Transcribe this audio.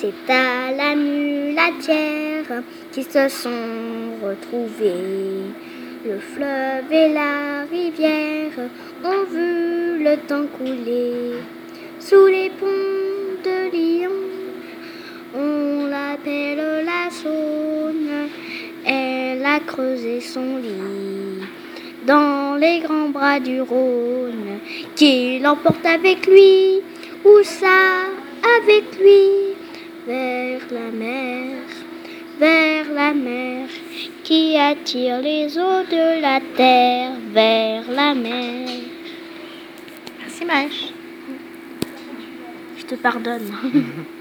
C'est à la mulatière qui se sont retrouvés. Le fleuve et la rivière ont vu le temps couler. Sous les ponts de Lyon, on l'appelle la Saône. Elle a creusé son lit dans les grands bras du Rhône, qui l'emporte avec lui. Où ça la mer, vers la mer qui attire les eaux de la terre vers la mer. Merci Maëche. Je te pardonne.